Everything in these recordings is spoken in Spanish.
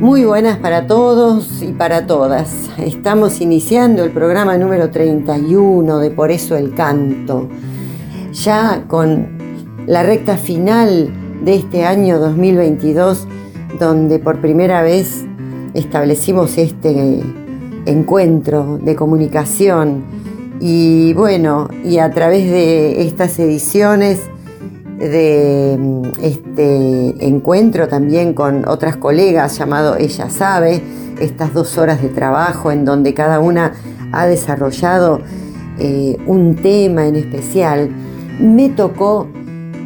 Muy buenas para todos y para todas. Estamos iniciando el programa número 31 de Por eso el canto. Ya con la recta final de este año 2022, donde por primera vez establecimos este encuentro de comunicación y bueno, y a través de estas ediciones de este encuentro también con otras colegas llamado Ella Sabe, estas dos horas de trabajo en donde cada una ha desarrollado eh, un tema en especial, me tocó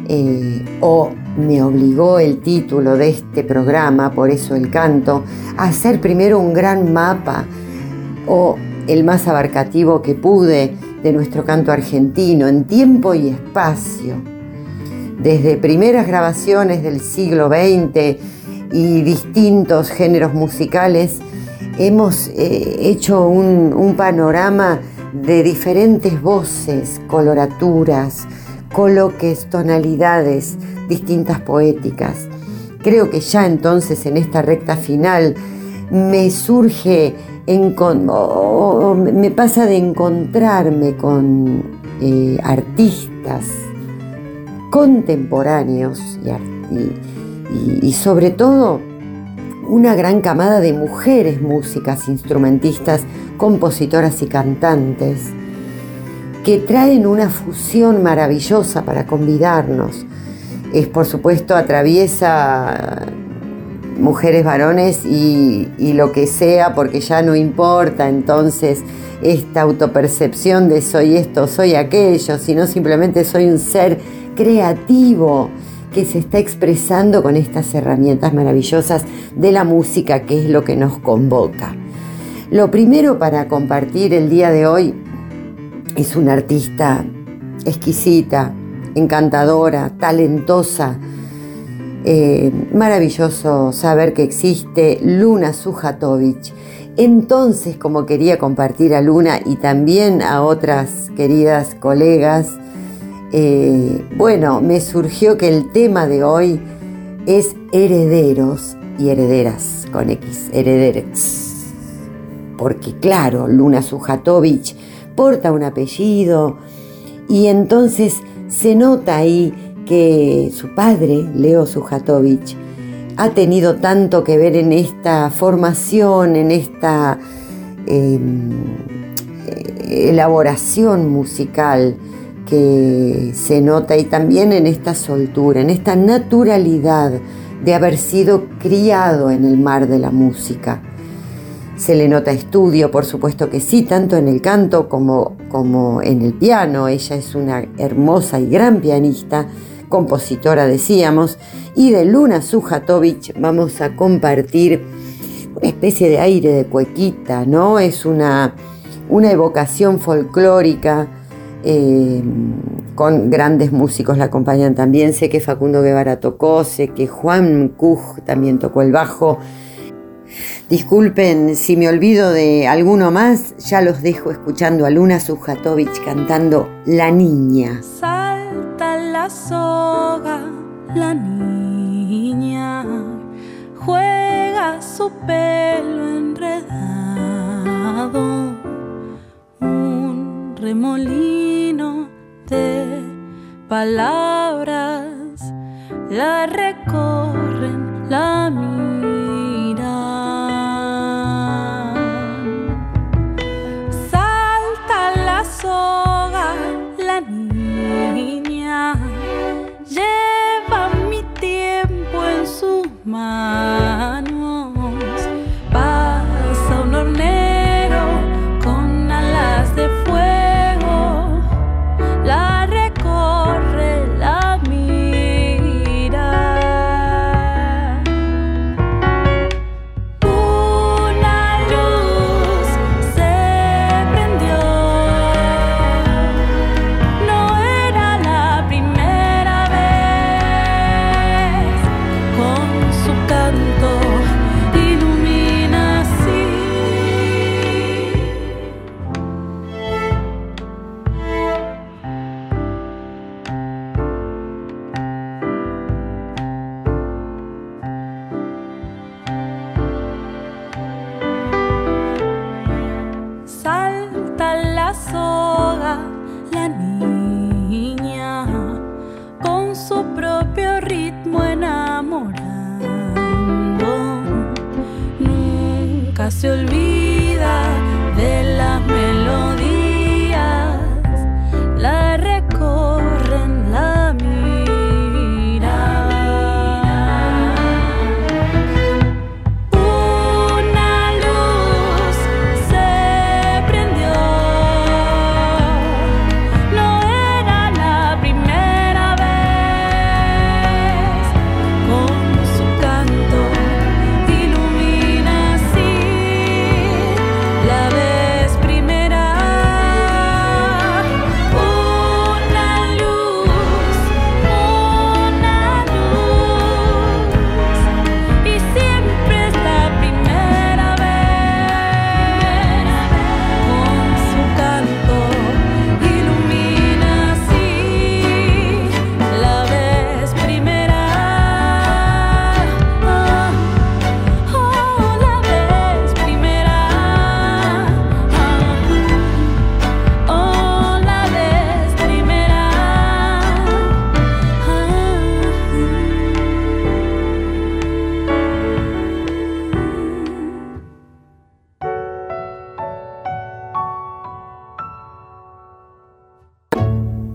eh, o me obligó el título de este programa, por eso el canto, a hacer primero un gran mapa o el más abarcativo que pude de nuestro canto argentino en tiempo y espacio desde primeras grabaciones del siglo XX y distintos géneros musicales, hemos eh, hecho un, panorama de diferentes voces, coloraturas, coloques, tonalidades, distintas poéticas. Creo que ya entonces en esta recta final me surge, me pasa de encontrarme con eh, artistas, contemporáneos y, sobre todo una gran camada de mujeres músicas, instrumentistas, compositoras y cantantes que traen una fusión maravillosa para convidarnos. Es por supuesto atraviesa mujeres, varones y, lo que sea, porque ya no importa entonces esta autopercepción de soy esto, soy aquello, sino simplemente soy un ser creativo que se está expresando con estas herramientas maravillosas de la música, que es lo que nos convoca. Lo primero para compartir el día de hoy es una artista exquisita, encantadora, talentosa. Eh, maravilloso saber que existe Luna Sujatovic. Entonces, como quería compartir a Luna y también a otras queridas colegas, eh, bueno, me surgió que el tema de hoy es herederos y herederas con X, herederes. Porque claro, Luna Sujatovic porta un apellido y entonces se nota ahí que su padre, Leo Sujatovic, ha tenido tanto que ver en esta formación, en esta em, elaboración musical que se nota y también en esta soltura, en esta naturalidad de haber sido criado en el mar de la música. Se le nota estudio, por supuesto que sí, tanto en el canto como, como en el piano. Ella es una hermosa y gran pianista, compositora decíamos, y de Luna Sujatovic vamos a compartir una especie de aire de cuequita, ¿no? Es una, evocación folclórica eh, con grandes músicos la acompañan también. Sé que Facundo Guevara tocó, sé que Juan Cuj también tocó el bajo. Disculpen si me olvido de alguno más, ya los dejo escuchando a Luna Sujatovic cantando La Niña. La soga, la niña, juega su pelo enredado remolino de palabras la recorren la. Sus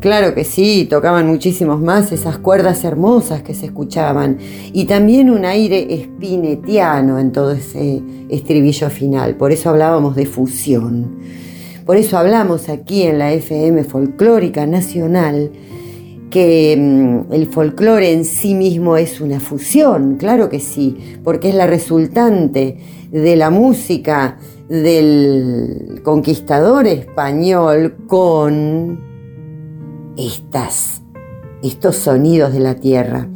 Claro que sí, tocaban muchísimos más esas cuerdas hermosas que se escuchaban y también un aire espinetiano en todo ese estribillo final. Por eso hablábamos de fusión. Por eso hablamos aquí en la FM Folclórica Nacional que mm, el folclore en sí mismo es una fusión, claro que sí, porque es la resultante de la música del conquistador español con estas, estos sonidos de la tierra.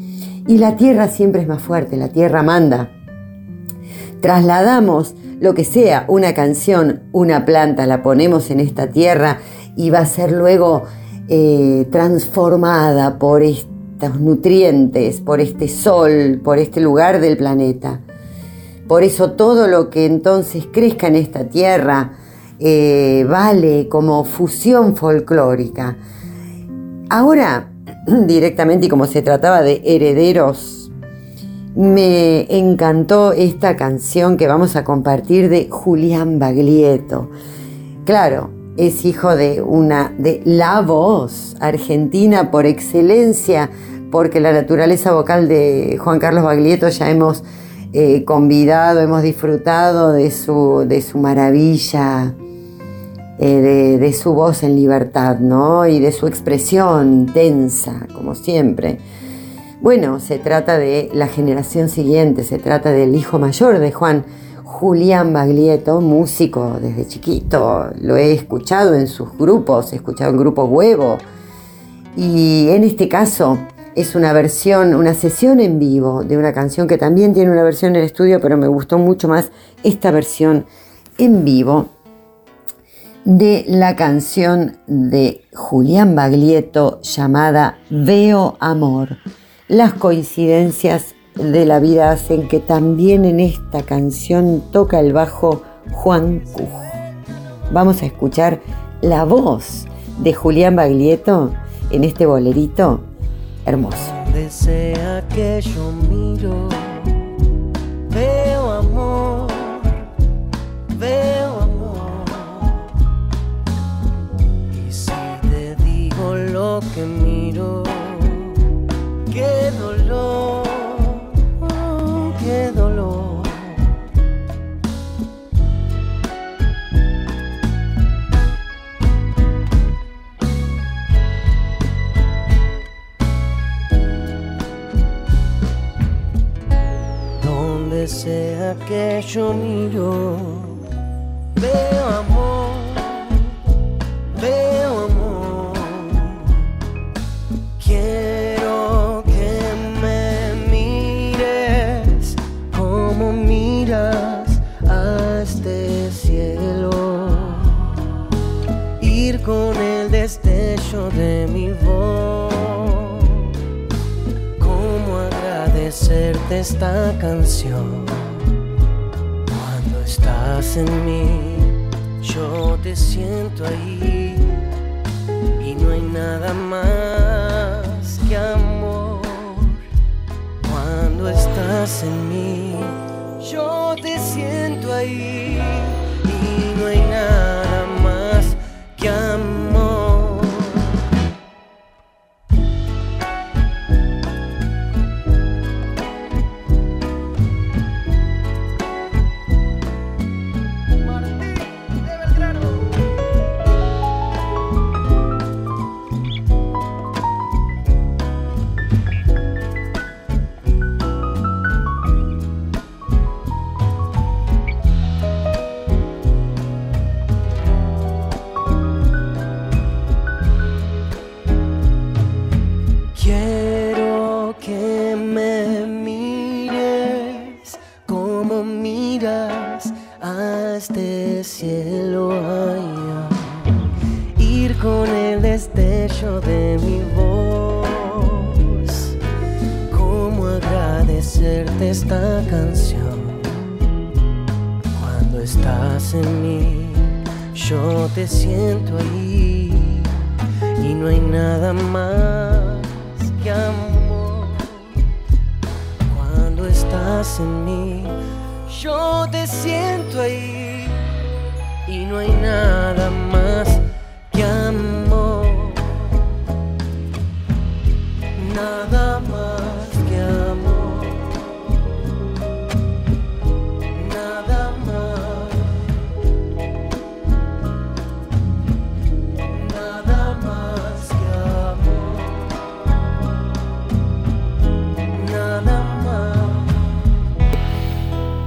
Y la tierra siempre es más fuerte, la tierra manda. Trasladamos lo que sea, una canción, una planta, la ponemos en esta tierra y va a ser luego eh, transformada por estos nutrientes, por este sol, por este lugar del planeta. Por eso todo lo que entonces crezca en esta tierra eh, vale como fusión folclórica. Ahora, directamente, y como se trataba de herederos, me encantó esta canción que vamos a compartir de Julián Baglietto. Claro, es hijo de una de la voz argentina por excelencia, porque la naturaleza vocal de Juan Carlos Baglietto ya hemos eh, convidado, hemos disfrutado de su, de su maravilla, eh, de, su voz en libertad, ¿no? Y de su expresión intensa, como siempre. Bueno, se trata de la generación siguiente, se trata del hijo mayor de Juan, Julián Baglietto, músico desde chiquito. Lo he escuchado en sus grupos, he escuchado en Grupo Huevo. Y en este caso es una versión, una sesión en vivo de una canción que también tiene una versión en el estudio, pero me gustó mucho más esta versión en vivo de la canción de Julián Baglietto llamada Veo Amor. Las coincidencias de la vida hacen que también en esta canción toca el bajo Juan Cuj. Vamos a escuchar la voz de Julián Baglietto en este bolerito hermoso. Donde sea que yo miro, que miro, qué dolor, oh, qué dolor. Donde sea que yo miro, nada más que amor. Cuando estás en mí, yo te siento ahí este cielo allá, ir con el destello de mi voz. ¿Cómo agradecerte esta canción? Cuando estás en mí, yo te siento ahí y no hay nada más que amor. Cuando estás en mí, yo te siento ahí y no hay nada más que amor. Nada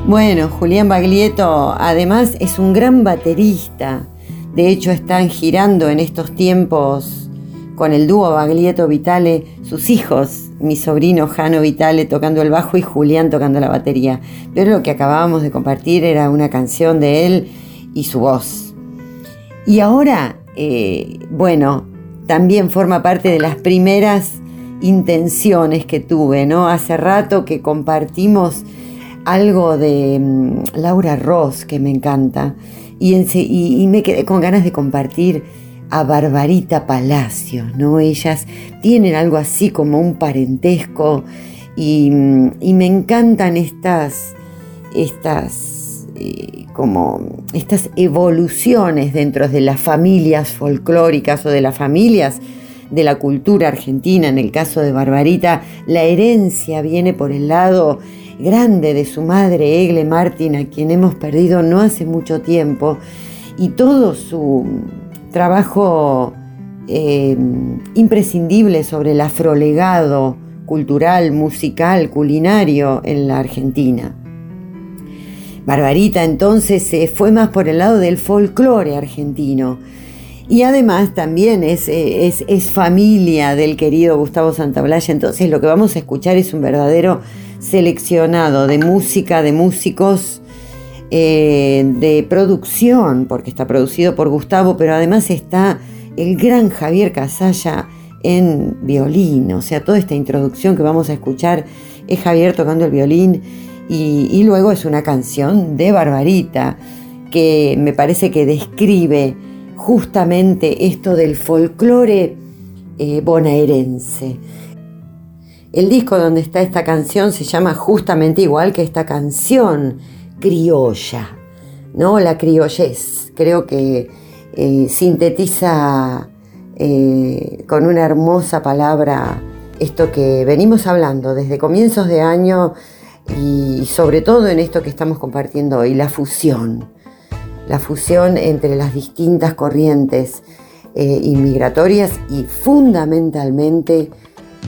Bueno, Julián Baglietto además es un gran baterista. De hecho, están girando en estos tiempos con el dúo Baglietto Vitale sus hijos, mi sobrino Jano Vitale tocando el bajo y Julián tocando la batería. Pero lo que acabábamos de compartir era una canción de él y su voz. Y ahora, eh, bueno, también forma parte de las primeras intenciones que tuve, ¿no? Hace rato que compartimos algo de mm, Laura Ross que me encanta y, me quedé con ganas de compartir a Barbarita Palacios, ¿no? Ellas tienen algo así como un parentesco y, mm, me encantan estas, estas, eh, como estas evoluciones dentro de las familias folclóricas o de las familias de la cultura argentina. En el caso de Barbarita, la herencia viene por el lado grande de su madre, Egle Martin, a quien hemos perdido no hace mucho tiempo, y todo su trabajo eh, imprescindible sobre el afrolegado cultural, musical, culinario en la Argentina. Barbarita entonces se fue más por el lado del folclore argentino. Y además también es, eh, es, es familia del querido Gustavo Santaolalla. Entonces lo que vamos a escuchar es un verdadero seleccionado de música, de músicos, eh, de producción, porque está producido por Gustavo, pero además está el gran Javier Casalla en violín. O sea, toda esta introducción que vamos a escuchar es Javier tocando el violín y, luego es una canción de Barbarita que me parece que describe justamente esto del folclore eh, bonaerense. El disco donde está esta canción se llama justamente igual que esta canción, criolla, ¿no? La criollez. Creo que eh, sintetiza eh, con una hermosa palabra esto que venimos hablando desde comienzos de año y sobre todo en esto que estamos compartiendo hoy, la fusión. La fusión entre las distintas corrientes eh, inmigratorias y fundamentalmente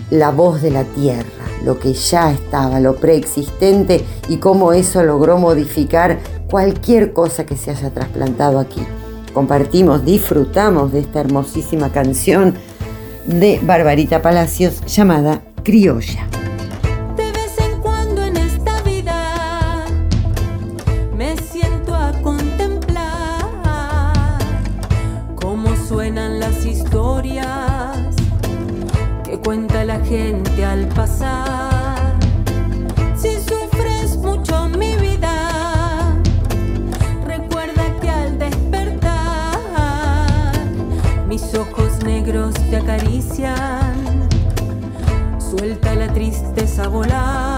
la voz de la tierra, lo que ya estaba, lo preexistente y cómo eso logró modificar cualquier cosa que se haya trasplantado aquí. Compartimos, disfrutamos de esta hermosísima canción de Barbarita Palacios llamada Criolla. Suelta la tristeza volar.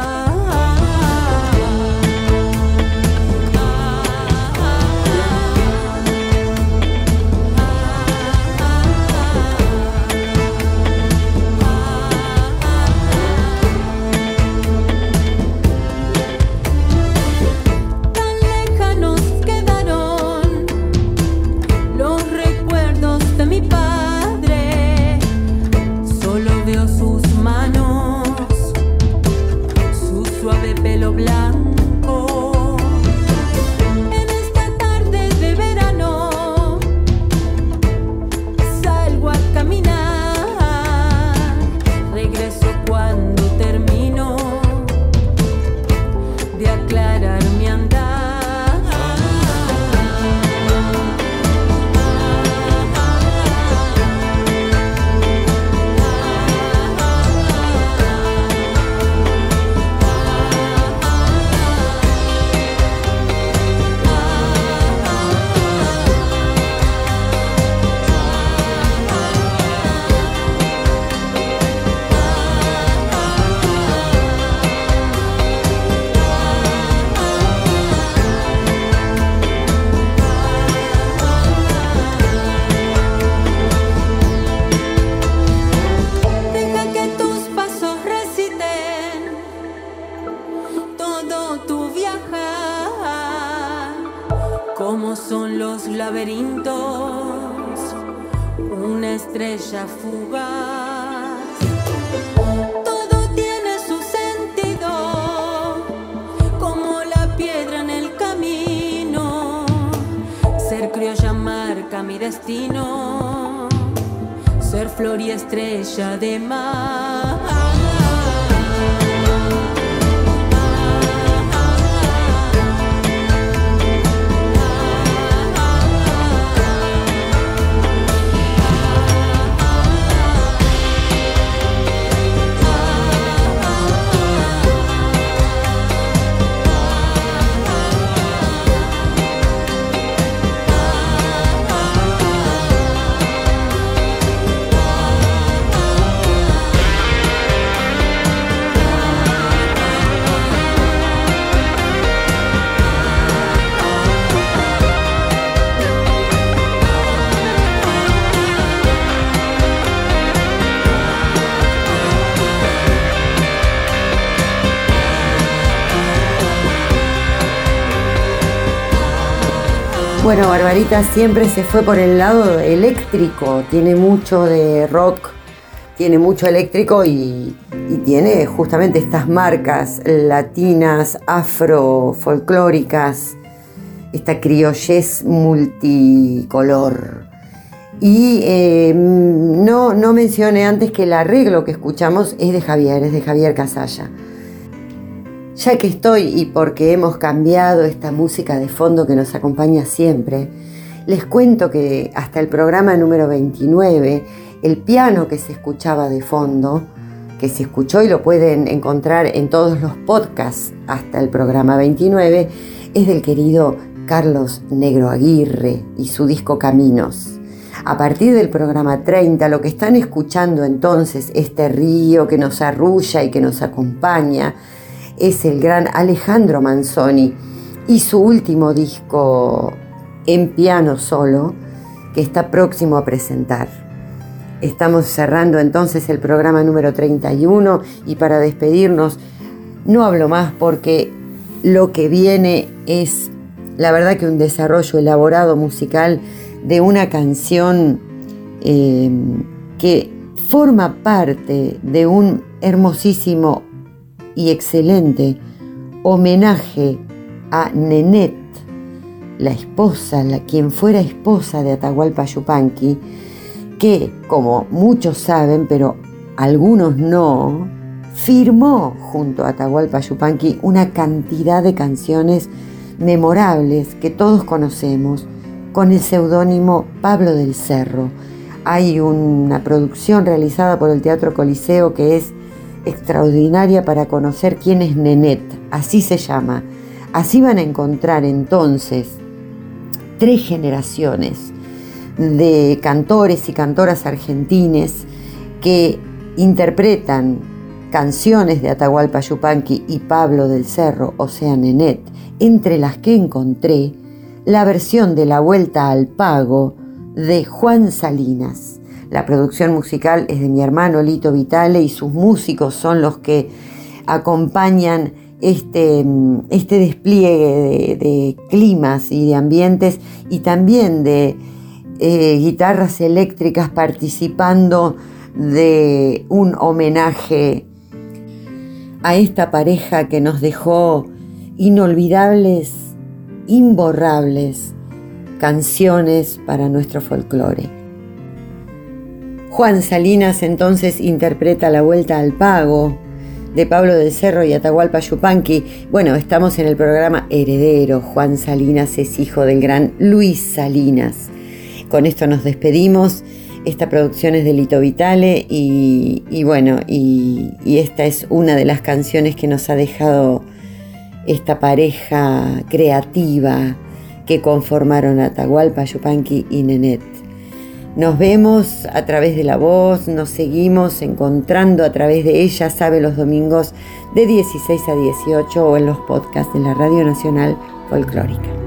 Bueno, Barbarita siempre se fue por el lado eléctrico, tiene mucho de rock, tiene mucho eléctrico y, tiene justamente estas marcas latinas, afro, folclóricas, esta criollez multicolor. Y eh, no, no mencioné antes que el arreglo que escuchamos es de Javier, es de Javier Casalla. Ya que estoy y porque hemos cambiado esta música de fondo que nos acompaña siempre, les cuento que hasta el programa número 29, el piano que se escuchaba de fondo, que se escuchó y lo pueden encontrar en todos los podcasts hasta el programa 29, es del querido Carlos Negro Aguirre y su disco Caminos. A partir del programa 30, lo que están escuchando entonces, este río que nos arrulla y que nos acompaña, es el gran Alejandro Manzoni y su último disco en piano solo que está próximo a presentar. Estamos cerrando entonces el programa número 31 y para despedirnos no hablo más porque lo que viene es la verdad que un desarrollo elaborado musical de una canción eh, que forma parte de un hermosísimo y excelente homenaje a Nenet, la esposa, la quien fuera esposa de Atahualpa Yupanqui, que, como muchos saben, pero algunos no, firmó junto a Atahualpa Yupanqui una cantidad de canciones memorables que todos conocemos con el seudónimo Pablo del Cerro. Hay una producción realizada por el Teatro Coliseo que es extraordinaria para conocer quién es Nenet, así se llama. Así van a encontrar entonces tres generaciones de cantores y cantoras argentines que interpretan canciones de Atahualpa Yupanqui y Pablo del Cerro, o sea, Nenet, entre las que encontré la versión de La Vuelta al Pago de Juan Salinas. La producción musical es de mi hermano Lito Vitale y sus músicos son los que acompañan este, este despliegue de, climas y de ambientes y también de eh, guitarras eléctricas participando de un homenaje a esta pareja que nos dejó inolvidables, imborrables canciones para nuestro folclore. Juan Salinas entonces interpreta La Vuelta al Pago de Pablo del Cerro y Atahualpa Yupanqui. Bueno, estamos en el programa Heredero. Juan Salinas es hijo del gran Luis Salinas. Con esto nos despedimos. Esta producción es de Lito Vitale y, bueno, y, y esta es una de las canciones que nos ha dejado esta pareja creativa que conformaron Atahualpa Yupanqui y Nenet. Nos vemos a través de la voz, nos seguimos encontrando a través de ella, sabe los domingos de 16 a 18 o en los podcasts de la Radio Nacional Folclórica.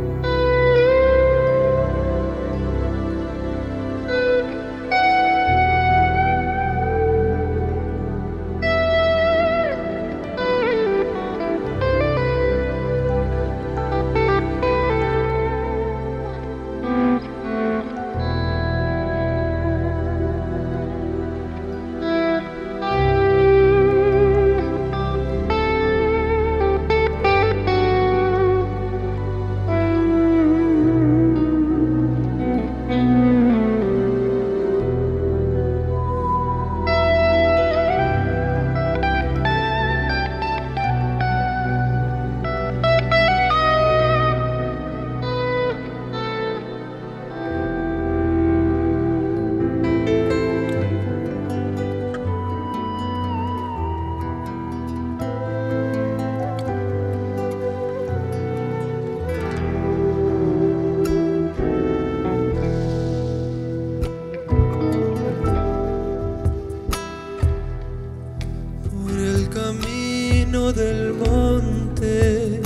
camino del monte,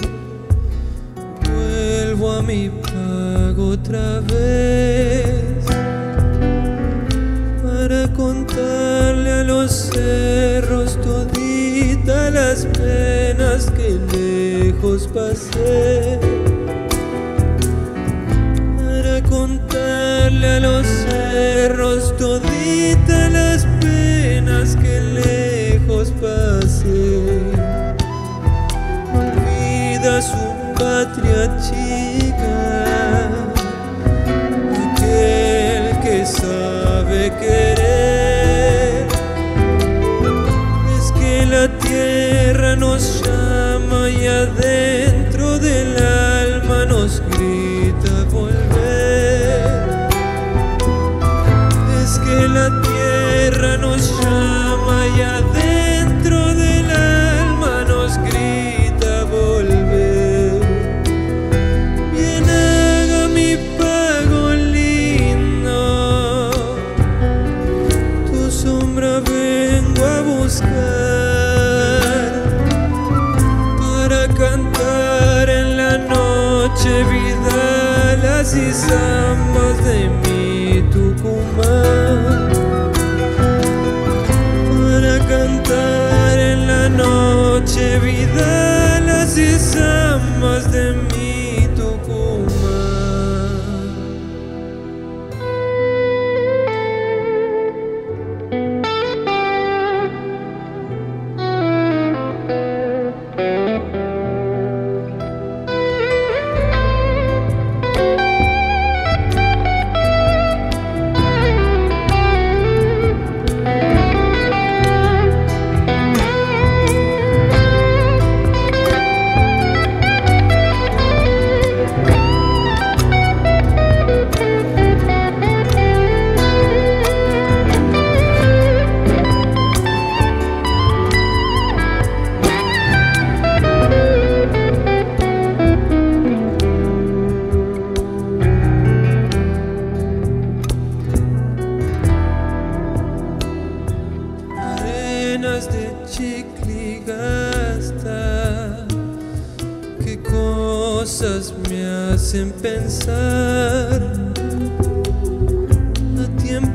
vuelvo a mi pago otra vez para contarle a los cerros todita las penas que lejos pasé. Para contarle a los cerros todita las penas que lejos pasé. Chica, aquel que sabe querer.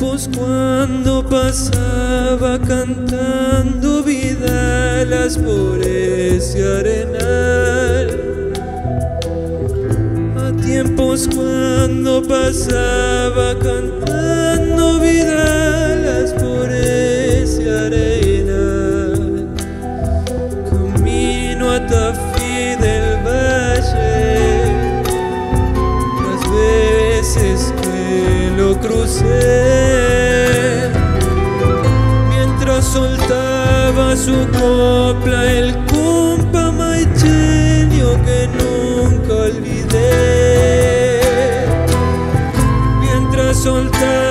Tiempos cuando pasaba cantando vidalas por ese arenal. A tiempos cuando pasaba cantando vidalas por ese arenal. Camino a Tafí del Valle, las veces que lo crucé, su copla el compa maicheño que nunca olvidé. Mientras soltaba